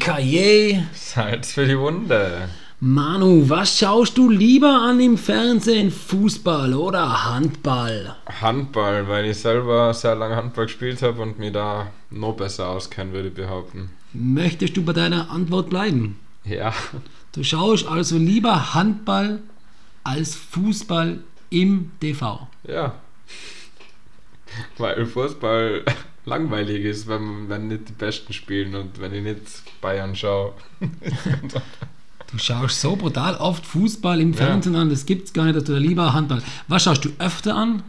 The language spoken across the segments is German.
Kaye. Salz für die Wunde. Manu, was schaust du lieber an im Fernsehen? Fußball oder Handball? Handball, weil ich selber sehr lange Handball gespielt habe und mir da noch besser auskenne, würde ich behaupten. Möchtest du bei deiner Antwort bleiben? Ja. Du schaust also lieber Handball als Fußball im TV. Ja. Weil Fußball langweilig ist, wenn, wenn nicht die Besten spielen und wenn ich nicht Bayern schaue. Du schaust so brutal oft Fußball im Fernsehen ja. an, das gibt's gar nicht, dass du da lieber Handball. Was schaust du öfter an?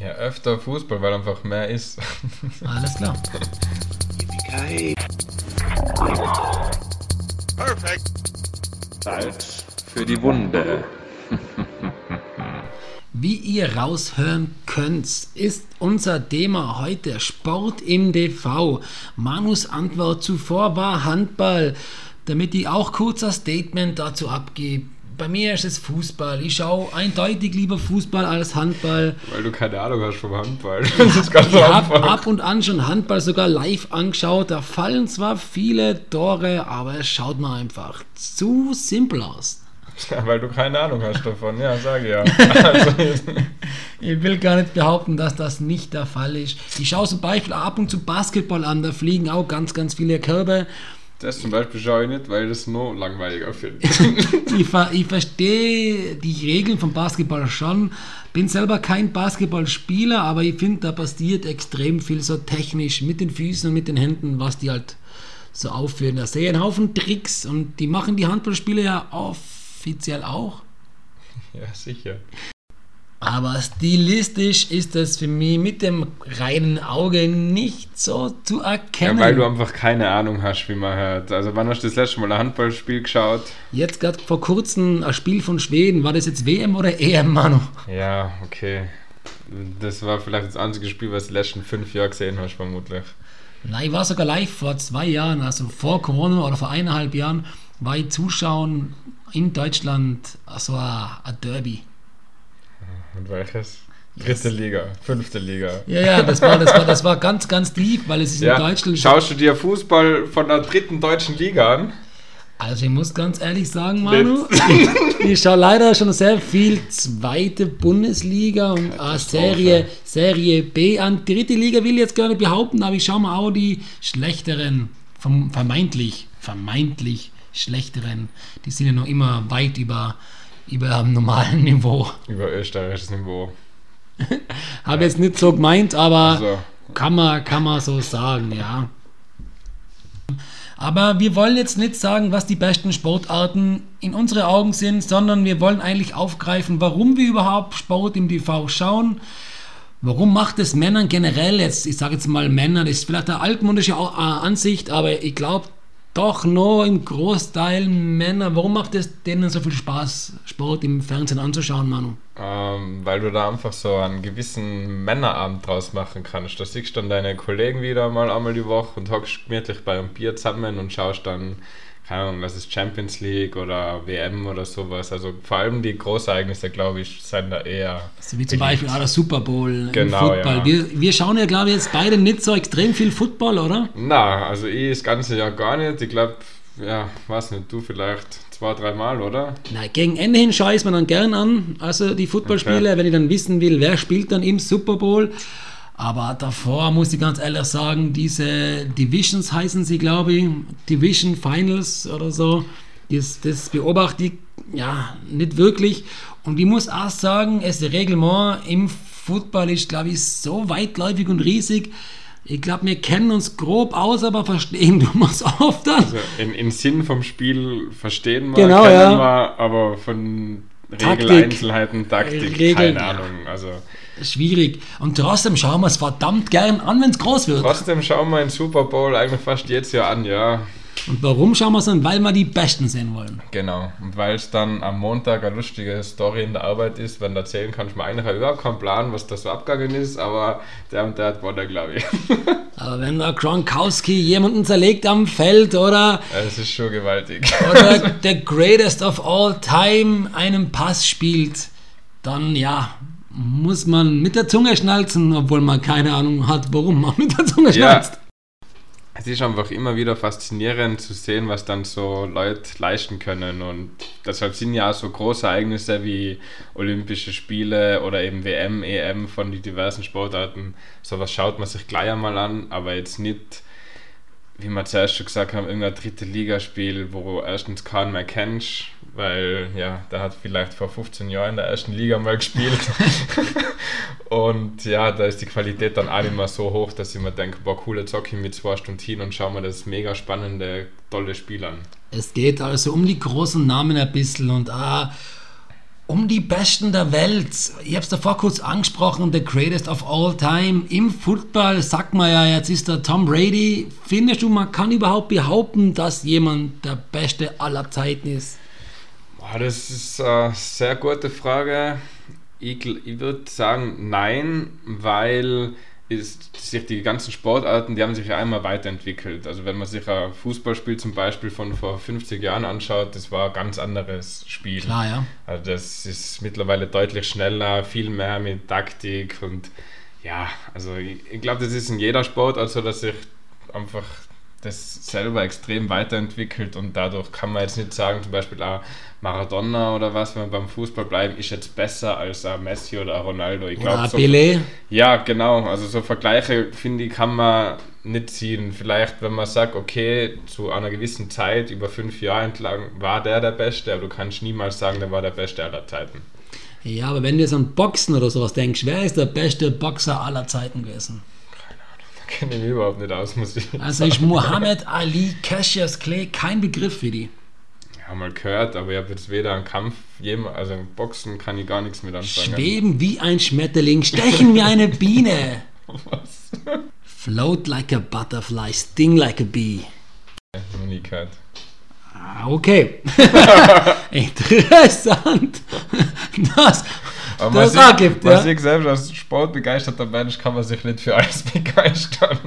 Ja, öfter Fußball, weil einfach mehr ist. Alles klar. Perfekt. Salz für die Wunde. Wie ihr raushören könnt, ist unser Thema heute Sport im DV. Manus Antwort zuvor war Handball, damit ich auch kurz ein Statement dazu abgebe. Bei mir ist es Fußball. Ich schaue eindeutig lieber Fußball als Handball. Weil du keine Ahnung hast vom Handball. Das ist ganz ich habe ab und an schon Handball sogar live angeschaut. Da fallen zwar viele Tore, aber es schaut mir einfach zu simpel aus. Ja, weil du keine Ahnung hast davon, ja, sage ja. Also, ich will gar nicht behaupten, dass das nicht der Fall ist. Ich schaue zum Beispiel ab und zu Basketball an, da fliegen auch ganz, ganz viele Körbe. Das zum Beispiel schaue ich nicht, weil das nur langweiliger finde. ich, ich verstehe die Regeln vom Basketball schon. Bin selber kein Basketballspieler, aber ich finde, da passiert extrem viel so technisch mit den Füßen und mit den Händen, was die halt so aufführen. Da sehe ich einen Haufen Tricks und die machen die Handballspieler ja auf offiziell auch. Ja, sicher. Aber stilistisch ist das für mich mit dem reinen Auge nicht so zu erkennen. Ja, weil du einfach keine Ahnung hast, wie man hört. Also wann hast du das letzte Mal ein Handballspiel geschaut? Jetzt gerade vor kurzem ein Spiel von Schweden. War das jetzt WM oder EM, Manu? Ja, okay. Das war vielleicht das einzige Spiel, was du die letzten fünf Jahre gesehen hast, vermutlich. Nein, ich war sogar live vor zwei Jahren, also vor Corona oder vor eineinhalb Jahren, ich zuschauen in Deutschland so ein Derby. Und welches? Dritte yes. Liga, fünfte Liga. Ja, ja, das war, das war, das war ganz, ganz tief, weil es ist ja. in Deutschland. Schaust du dir Fußball von der dritten deutschen Liga an? Also ich muss ganz ehrlich sagen, Manu, ich schaue leider schon sehr viel zweite Bundesliga und Serie, Serie B an. Dritte Liga will ich jetzt gerne behaupten, aber ich schaue mir auch die schlechteren, vermeintlich, vermeintlich schlechteren, die sind ja noch immer weit über, über dem normalen Niveau. Über österreichisches Niveau. Habe ja. jetzt nicht so gemeint, aber so. Kann, man, kann man so sagen, ja. Aber wir wollen jetzt nicht sagen, was die besten Sportarten in unseren Augen sind, sondern wir wollen eigentlich aufgreifen, warum wir überhaupt Sport im TV schauen. Warum macht es Männern generell, jetzt, ich sage jetzt mal Männer, das ist vielleicht eine altmodische Ansicht, aber ich glaube, doch noch im Großteil Männer. Warum macht es denen so viel Spaß, Sport im Fernsehen anzuschauen, Manu? Ähm, weil du da einfach so einen gewissen Männerabend draus machen kannst. Da siehst du dann deine Kollegen wieder mal einmal die Woche und hockst gemütlich bei einem Bier zusammen und schaust dann keine Ahnung, was ist Champions League oder WM oder sowas. Also vor allem die Großereignisse, glaube ich, sind da eher. Also wie zum Beispiel auch der Super Bowl genau, im Football. Ja. Wir, wir schauen ja, glaube ich, jetzt beide nicht so extrem viel Football, oder? Na, also ich das ganze Jahr gar nicht. Ich glaube, ja, weiß nicht, du vielleicht zwei, dreimal, oder? Na, gegen Ende hin schaue ich es mir dann gern an. Also die Footballspiele, okay. wenn ich dann wissen will, wer spielt dann im Super Bowl. Aber davor muss ich ganz ehrlich sagen, diese Divisions heißen sie, glaube ich, Division Finals oder so, das, das beobachte ich ja nicht wirklich. Und ich muss auch sagen, das Reglement im Football ist, glaube ich, so weitläufig und riesig. Ich glaube, wir kennen uns grob aus, aber verstehen du uns oft dann. Also im Sinn vom Spiel verstehen wir, genau, kennen ja. wir, aber von Regeleinzelheiten, Taktik, Regeln, keine Ahnung. Also schwierig. Und trotzdem schauen wir es verdammt gern an, wenn es groß wird. Trotzdem schauen wir den Super Bowl eigentlich fast jetzt Jahr an, ja. Und warum schauen wir es an? Weil wir die Besten sehen wollen. Genau. Und weil es dann am Montag eine lustige Story in der Arbeit ist, wenn du erzählen kannst, man eigentlich überhaupt keinen Plan, was da so abgegangen ist, aber der und der hat gewonnen, glaube ich. aber wenn der Gronkowski jemanden zerlegt am Feld oder. Es ist schon gewaltig. Oder der Greatest of All Time einen Pass spielt, dann ja, muss man mit der Zunge schnalzen, obwohl man keine Ahnung hat, warum man mit der Zunge schnalzt. es ist einfach immer wieder faszinierend zu sehen, was dann so Leute leisten können. Und deshalb sind ja auch so große Ereignisse wie Olympische Spiele oder eben WM, EM von den diversen Sportarten. Sowas schaut man sich gleich einmal an, aber jetzt nicht, wie wir zuerst schon gesagt haben, irgendein dritte Ligaspiel, wo erstens keinen mehr kennst, weil ja, der hat vielleicht vor 15 Jahren in der ersten Liga mal gespielt. und ja, da ist die Qualität dann auch nicht mehr so hoch, dass ich mir denke, boah, coole Zocki mit zwei Stunden hin und schau mir das mega spannende, tolle Spiel an. Es geht also um die großen Namen ein bisschen und ah, um die Besten der Welt. Ich habe es davor kurz angesprochen, the greatest of all time. Im Football sagt man ja, jetzt ist der Tom Brady. Findest du, man kann überhaupt behaupten, dass jemand der Beste aller Zeiten ist? Das ist eine sehr gute Frage. Ich, ich würde sagen, nein, weil ist, sich die ganzen Sportarten, die haben sich ja einmal weiterentwickelt. Also wenn man sich ein Fußballspiel zum Beispiel von vor 50 Jahren anschaut, das war ein ganz anderes Spiel. Klar, ja. Also das ist mittlerweile deutlich schneller, viel mehr mit Taktik und ja, also ich, ich glaube, das ist in jeder Sport, also dass sich einfach das selber extrem weiterentwickelt und dadurch kann man jetzt nicht sagen, zum Beispiel auch Maradona oder was, wenn wir beim Fußball bleiben, ist jetzt besser als ein Messi oder Ronaldo. Ich oder glaub, so, Pelé. Ja, genau. Also so Vergleiche, finde ich, kann man nicht ziehen. Vielleicht, wenn man sagt, okay, zu einer gewissen Zeit, über fünf Jahre entlang, war der der Beste, aber du kannst niemals sagen, der war der Beste aller Zeiten. Ja, aber wenn du jetzt an Boxen oder sowas denkst, wer ist der beste Boxer aller Zeiten gewesen? Kenne ich mich überhaupt nicht aus, muss ich Also ist Muhammad Ali, Cassius Clay kein Begriff für die? Ja, mal gehört, aber ich habe jetzt weder einen Kampf, also Boxen kann ich gar nichts mit anfangen. Schweben wie ein Schmetterling, stechen wie eine Biene. Was? Float like a butterfly, sting like a bee. Noch nie gehört. Ah, okay. Interessant. Das aber das man gibt, ja. ich selbst als sportbegeisterter Mensch kann man sich nicht für alles begeistern.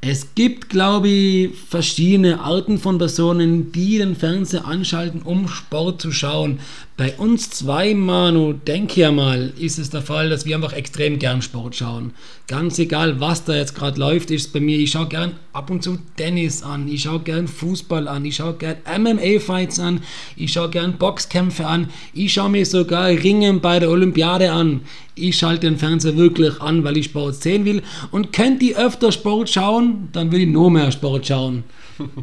Es gibt, glaube ich, verschiedene Arten von Personen, die den Fernseher anschalten, um Sport zu schauen. Bei uns zwei, Manu, denke ja mal, ist es der Fall, dass wir einfach extrem gern Sport schauen. Ganz egal, was da jetzt gerade läuft, ist bei mir, ich schaue gern ab und zu Tennis an, ich schaue gern Fußball an, ich schaue gern MMA-Fights an, ich schaue gern Boxkämpfe an, ich schaue mir sogar Ringen bei der Olympiade an. Ich schalte den Fernseher wirklich an, weil ich Sport sehen will. Und könnt ihr öfter Sport schauen, dann will ich noch mehr Sport schauen.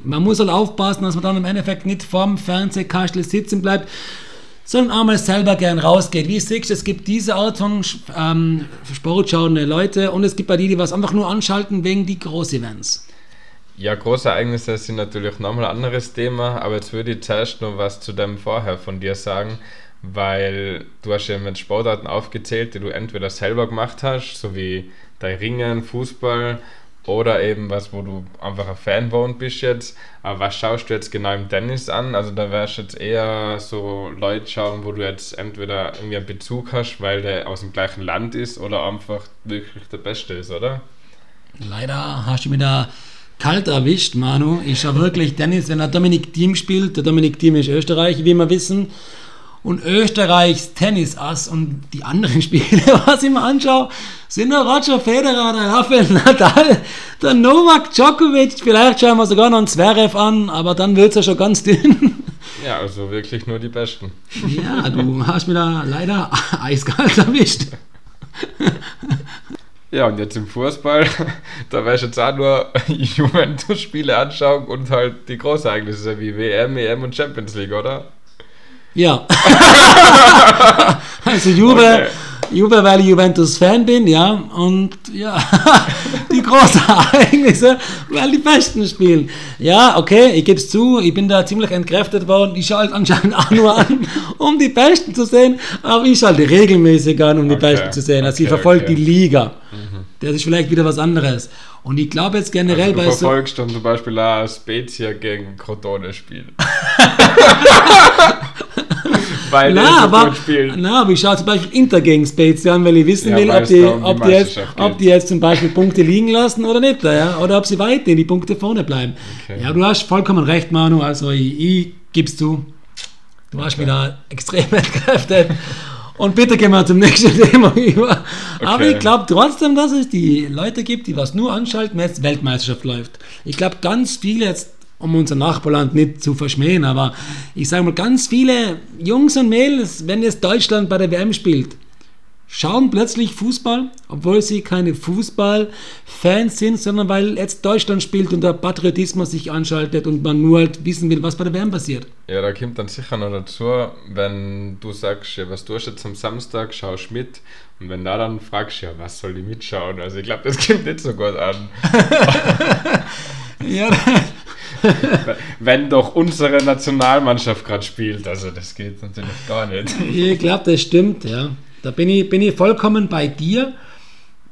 Man muss halt aufpassen, dass man dann im Endeffekt nicht vorm Fernsehkastel sitzen bleibt sondern auch mal selber gern rausgeht. Wie siehst du, es gibt diese Art von ähm, sportschauende Leute und es gibt bei die, die was einfach nur anschalten wegen die Groß-Events. Ja, große Ereignisse sind natürlich nochmal ein anderes Thema, aber jetzt würde ich zuerst noch was zu dem vorher von dir sagen, weil du hast ja mit Sportarten aufgezählt, die du entweder selber gemacht hast, so wie dein Ringen, Fußball oder eben was, wo du einfach ein Fanbound bist jetzt. Aber was schaust du jetzt genau im Tennis an? Also da wärst jetzt eher so Leute schauen, wo du jetzt entweder irgendwie einen Bezug hast, weil der aus dem gleichen Land ist oder einfach wirklich der Beste ist, oder? Leider hast du mich da kalt erwischt, Manu. Ich schaue wirklich Tennis, wenn der Dominik Thiem spielt. Der Dominik Thiem ist Österreich, wie wir wissen und Österreichs Tennisass und die anderen Spiele, was ich mir anschaue, sind der Roger Federer, der Rafael Nadal, der Novak Djokovic, vielleicht schauen wir sogar noch einen Zverev an, aber dann wird es ja schon ganz dünn. Ja, also wirklich nur die Besten. Ja, du hast mir da leider eiskalt erwischt. Ja, und jetzt im Fußball, da werde ich jetzt auch nur Juventus-Spiele anschauen und halt die Großereignisse wie WM, EM und Champions League, oder? Ja. also Juve, okay. Juve, weil ich Juventus-Fan bin, ja. Und ja, die großen Ereignisse, weil die Besten spielen. Ja, okay, ich gebe es zu, ich bin da ziemlich entkräftet worden. Ich schalte anscheinend auch nur an, um die Besten zu sehen. Aber ich schalte regelmäßig an, um die okay. Besten zu sehen. Also okay, ich verfolge die Liga. Mhm. Das ist vielleicht wieder was anderes. Und ich glaube jetzt generell also du bei verfolgst so. dann zum Beispiel auch Spezia gegen Crotone spielen. Weil na, aber, na, aber ich schaue zum Beispiel Inter gegen Spezia an, weil ich wissen ja, will, ob die, ob, die jetzt, ob die jetzt zum Beispiel Punkte liegen lassen oder nicht. Ja? Oder ob sie weiter in die Punkte vorne bleiben. Okay. Ja, du hast vollkommen recht, Manu. Also ich, ich gib's zu. Du hast okay. da extrem entkräftet. Und bitte gehen wir zum nächsten Thema über. Okay. Aber ich glaube trotzdem, dass es die Leute gibt, die was nur anschalten, wenn es Weltmeisterschaft läuft. Ich glaube, ganz viele jetzt um unser Nachbarland nicht zu verschmähen, aber ich sage mal, ganz viele Jungs und Mädels, wenn jetzt Deutschland bei der WM spielt, schauen plötzlich Fußball, obwohl sie keine Fußballfans sind, sondern weil jetzt Deutschland spielt und der Patriotismus sich anschaltet und man nur halt wissen will, was bei der WM passiert. Ja, da kommt dann sicher noch dazu, wenn du sagst, ja, was tust du jetzt am Samstag, schaust mit und wenn da dann fragst, ja, was soll ich mitschauen? Also ich glaube, das kommt nicht so gut an. ja, wenn doch unsere Nationalmannschaft gerade spielt, also das geht natürlich gar nicht. Ich glaube, das stimmt, ja. Da bin ich, bin ich vollkommen bei dir.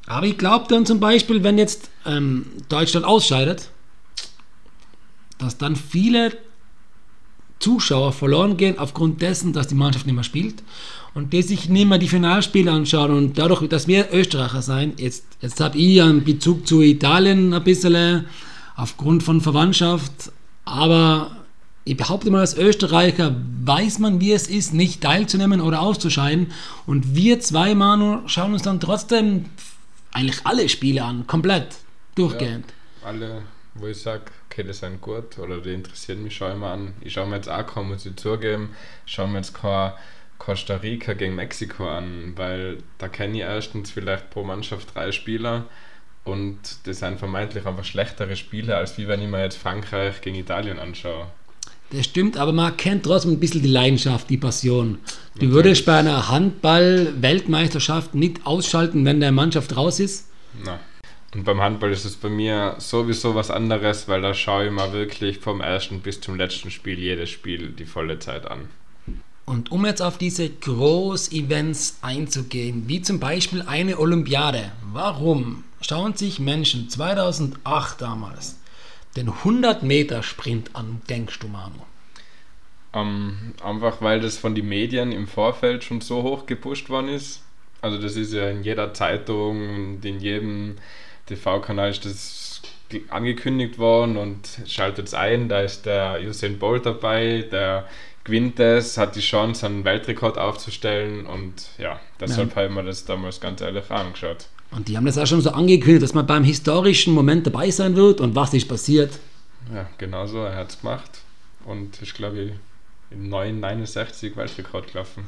Aber ich glaube dann zum Beispiel, wenn jetzt ähm, Deutschland ausscheidet, dass dann viele Zuschauer verloren gehen aufgrund dessen, dass die Mannschaft nicht mehr spielt und die sich nicht mehr die Finalspiele anschauen und dadurch, dass wir Österreicher sein, jetzt, jetzt habe ich einen Bezug zu Italien ein bisschen aufgrund von Verwandtschaft, aber ich behaupte mal, als Österreicher weiß man, wie es ist, nicht teilzunehmen oder auszuscheiden. Und wir zwei, Manu, schauen uns dann trotzdem eigentlich alle Spiele an, komplett, durchgehend. Ja, alle, wo ich sage, okay, die sind gut oder die interessieren mich schon immer an. Ich schaue mir jetzt auch kaum, muss ich zugeben, schaue mir jetzt kein Costa Rica gegen Mexiko an, weil da kenne ich erstens vielleicht pro Mannschaft drei Spieler und das sind vermeintlich einfach schlechtere Spiele, als wie wenn ich mir jetzt Frankreich gegen Italien anschaue. Das stimmt, aber man kennt trotzdem ein bisschen die Leidenschaft, die Passion. Du okay. würdest bei einer Handball-Weltmeisterschaft nicht ausschalten, wenn der Mannschaft raus ist? Nein. Und beim Handball ist es bei mir sowieso was anderes, weil da schaue ich mal wirklich vom ersten bis zum letzten Spiel jedes Spiel die volle Zeit an. Und um jetzt auf diese Groß-Events einzugehen, wie zum Beispiel eine Olympiade, warum schauen sich Menschen 2008 damals den 100-Meter-Sprint an, denkst du, Manu? Um, einfach weil das von den Medien im Vorfeld schon so hoch gepusht worden ist. Also das ist ja in jeder Zeitung und in jedem TV-Kanal ist das angekündigt worden und schaltet es ein, da ist der Usain Bolt dabei, der gewinnt es, hat die Chance, einen Weltrekord aufzustellen und ja, deshalb ja. haben wir das damals ganz ehrlich angeschaut. Und die haben das auch schon so angekündigt, dass man beim historischen Moment dabei sein wird. Und was ist passiert? Ja, genau so. Er hat es gemacht. Und ich glaube, in 969 Weltrekord gelaufen.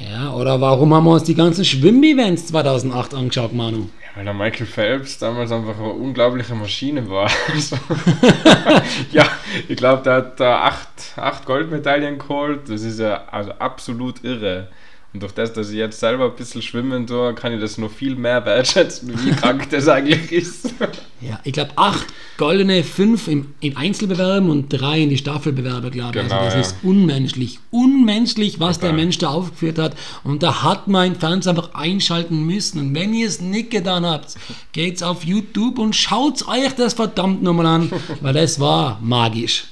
Ja, oder warum haben wir uns die ganzen Schwimm-Events 2008 angeschaut, Manu? Ja, weil der Michael Phelps damals einfach eine unglaubliche Maschine war. Also, ja, ich glaube, der hat acht, acht Goldmedaillen geholt. Das ist ja also absolut irre. Und durch das, dass ich jetzt selber ein bisschen schwimmen tue, kann ich das noch viel mehr wertschätzen, wie krank das eigentlich ist. Ja, ich glaube, acht goldene, fünf im, im Einzelbewerben und drei in die Staffelbewerbe, glaube ich. Also genau, also das ja. ist unmenschlich. Unmenschlich, was Total. der Mensch da aufgeführt hat. Und da hat mein Fernseher einfach einschalten müssen. Und wenn ihr es nicht getan habt, geht's auf YouTube und schaut euch das verdammt nochmal an, weil das war magisch.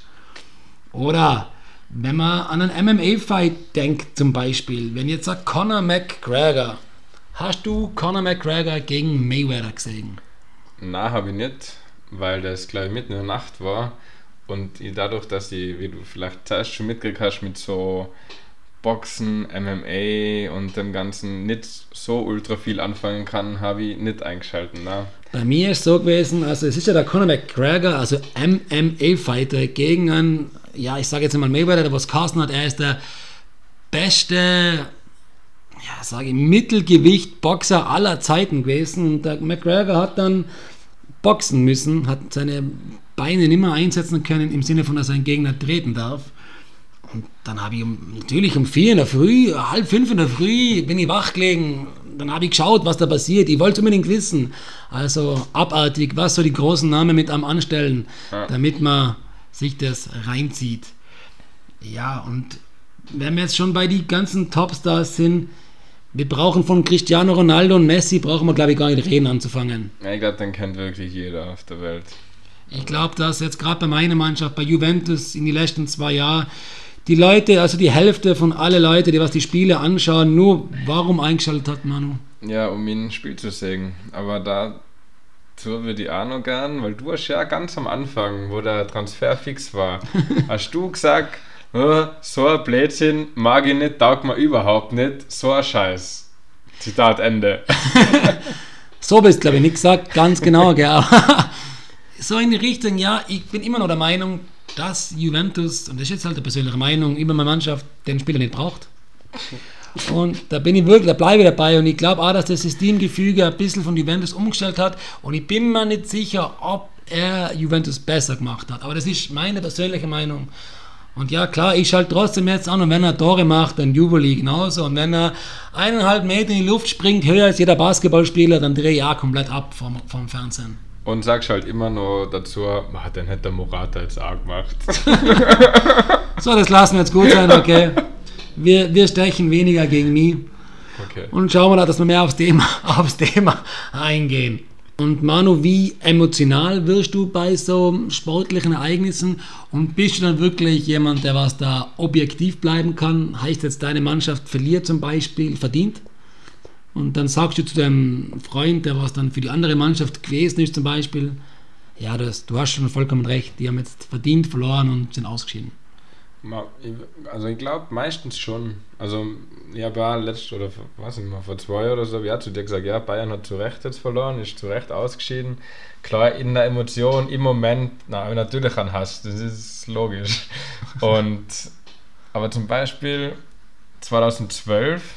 Oder wenn man an einen MMA-Fight denkt, zum Beispiel, wenn jetzt sagt Conor McGregor, hast du Conor McGregor gegen Mayweather gesehen? Nein, habe ich nicht, weil das, glaube ich, mitten in der Nacht war und ich dadurch, dass ich, wie du vielleicht zuerst schon mitgekriegt hast, mit so Boxen, MMA und dem Ganzen nicht so ultra viel anfangen kann, habe ich nicht eingeschaltet. Ne? Bei mir ist es so gewesen, also es ist ja der Conor McGregor, also MMA-Fighter gegen einen ja, ich sage jetzt mal Mayweather, der was Carsten hat, er ist der beste, ja, sage ich, Mittelgewicht-Boxer aller Zeiten gewesen. Und der McGregor hat dann boxen müssen, hat seine Beine nicht mehr einsetzen können, im Sinne von, dass er einen Gegner treten darf. Und dann habe ich um, natürlich um vier in der Früh, halb fünf in der Früh, bin ich wach gelegen. Dann habe ich geschaut, was da passiert. Ich wollte unbedingt wissen. Also abartig, was so die großen Namen mit am anstellen, damit man sich das reinzieht. Ja, und wenn wir jetzt schon bei den ganzen Topstars sind, wir brauchen von Cristiano Ronaldo und Messi, brauchen wir glaube ich gar nicht reden anzufangen. Ja, ich glaube, den kennt wirklich jeder auf der Welt. Ich glaube, dass jetzt gerade bei meiner Mannschaft, bei Juventus in den letzten zwei Jahren, die Leute, also die Hälfte von allen Leuten, die was die Spiele anschauen, nur warum eingeschaltet hat, Manu? Ja, um ihn ein Spiel zu sehen. Aber da so würde ich auch noch gern, weil du hast ja ganz am Anfang, wo der Transfer fix war, hast du gesagt, oh, so ein Blödsinn mag ich nicht, taugt mir überhaupt nicht, so ein Scheiß. Zitat Ende. so bist glaube ich nicht gesagt, ganz genau, gell. so in die Richtung, ja, ich bin immer noch der Meinung, dass Juventus, und das ist jetzt halt eine persönliche Meinung, über meine Mannschaft den Spieler nicht braucht. Und da bin ich wirklich, da bleibe ich dabei. Und ich glaube auch, dass das Systemgefüge ein bisschen von Juventus umgestellt hat. Und ich bin mir nicht sicher, ob er Juventus besser gemacht hat. Aber das ist meine persönliche Meinung. Und ja, klar, ich schalte trotzdem jetzt an und wenn er Tore macht, dann jubel ich genauso. Und wenn er eineinhalb Meter in die Luft springt, höher als jeder Basketballspieler, dann drehe ich auch komplett ab vom, vom Fernsehen. Und sagst halt immer noch dazu, ah, den hätte der Morata jetzt auch gemacht. so, das lassen wir jetzt gut sein, okay. Wir, wir stechen weniger gegen mich. Okay. Und schauen wir da, dass wir mehr aufs Thema, aufs Thema eingehen. Und Manu, wie emotional wirst du bei so sportlichen Ereignissen? Und bist du dann wirklich jemand, der was da objektiv bleiben kann? Heißt jetzt, deine Mannschaft verliert zum Beispiel, verdient? Und dann sagst du zu deinem Freund, der was dann für die andere Mannschaft gewesen ist zum Beispiel, ja, das, du hast schon vollkommen recht, die haben jetzt verdient verloren und sind ausgeschieden. Also ich glaube meistens schon. Also ich habe ja letzt oder was nicht mal vor zwei oder so, ja zu dir gesagt, ja Bayern hat zu Recht jetzt verloren, ist zu Recht ausgeschieden. Klar in der Emotion im Moment, na natürlich an Hass, das ist logisch. Und aber zum Beispiel 2012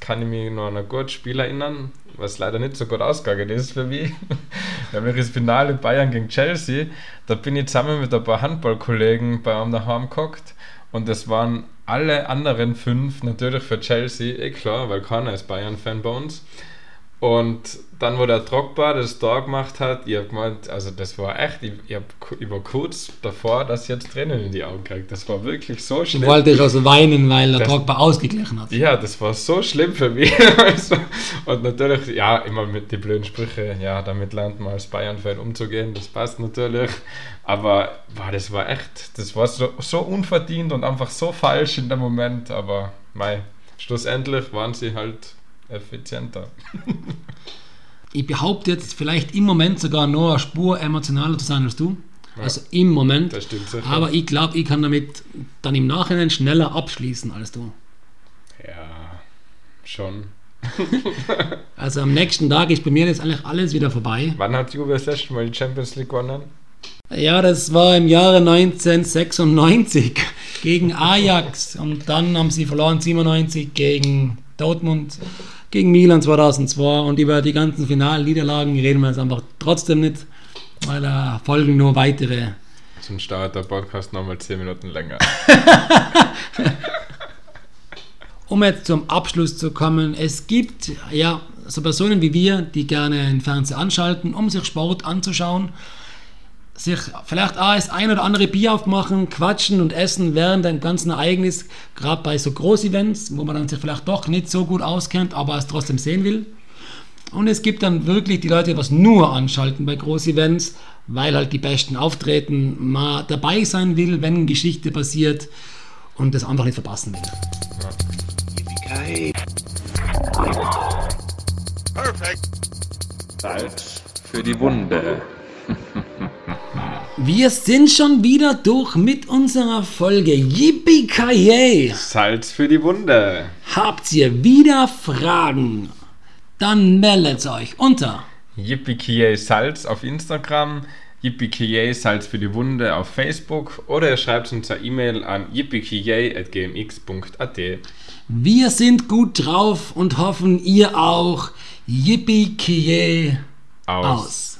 kann ich mich noch an ein gutes Spiel erinnern, was leider nicht so gut ausgegangen ist für mich. Nämlich das Finale Bayern gegen Chelsea. Da bin ich zusammen mit ein paar Handballkollegen bei einem daheim gehockt und das waren alle anderen fünf natürlich für Chelsea, eh klar, weil keiner ist Bayern-Fan bei uns. Und dann, wo der Drogba das da gemacht hat, ich habe gemeint, also das war echt, ich, ich, hab, ich war kurz davor, dass ich jetzt Tränen in die Augen kriege. Das war wirklich so schlimm. Du wolltest also weinen, weil der das, Drogba ausgeglichen hat. Ja, das war so schlimm für mich. Also, und natürlich, ja, immer mit den blöden Sprüchen, ja, damit lernt man als Bayern-Fan umzugehen, das passt natürlich. Aber boah, das war echt, das war so, so unverdient und einfach so falsch in dem Moment. Aber mei, schlussendlich waren sie halt effizienter. ich behaupte jetzt vielleicht im Moment sogar noch eine Spur emotionaler zu sein als du. Ja, also im Moment. Das stimmt sicher. Aber ich glaube, ich kann damit dann im Nachhinein schneller abschließen als du. Ja, schon. also am nächsten Tag ist bei mir jetzt eigentlich alles wieder vorbei. Wann hat Juve das letzte Mal die Champions League gewonnen? Ja, das war im Jahre 1996 gegen Ajax und dann haben sie verloren 97 gegen Dortmund gegen Milan 2002 und über die ganzen Finalniederlagen reden wir jetzt einfach trotzdem nicht, weil da folgen nur weitere. Sonst dauert der Podcast nochmal 10 Minuten länger. um jetzt zum Abschluss zu kommen, es gibt ja so Personen wie wir, die gerne den Fernseher anschalten, um sich Sport anzuschauen sich vielleicht auch das ein oder andere Bier aufmachen, quatschen und essen während dem ganzen Ereignis, gerade bei so Großevents, wo man dann sich vielleicht doch nicht so gut auskennt, aber es trotzdem sehen will. Und es gibt dann wirklich die Leute, die was nur anschalten bei Großevents, weil halt die Besten auftreten, mal dabei sein will, wenn Geschichte passiert und das einfach nicht verpassen will. Perfekt. Salz für die Wunde. Wir sind schon wieder durch mit unserer Folge. Yippie ki Salz für die Wunde. Habt ihr wieder Fragen? Dann meldet euch unter Yippie Salz auf Instagram, Yippie Salz für die Wunde auf Facebook oder ihr schreibt uns eine E-Mail an yippie.gmx.at. Wir sind gut drauf und hoffen ihr auch. Yippie aus. aus.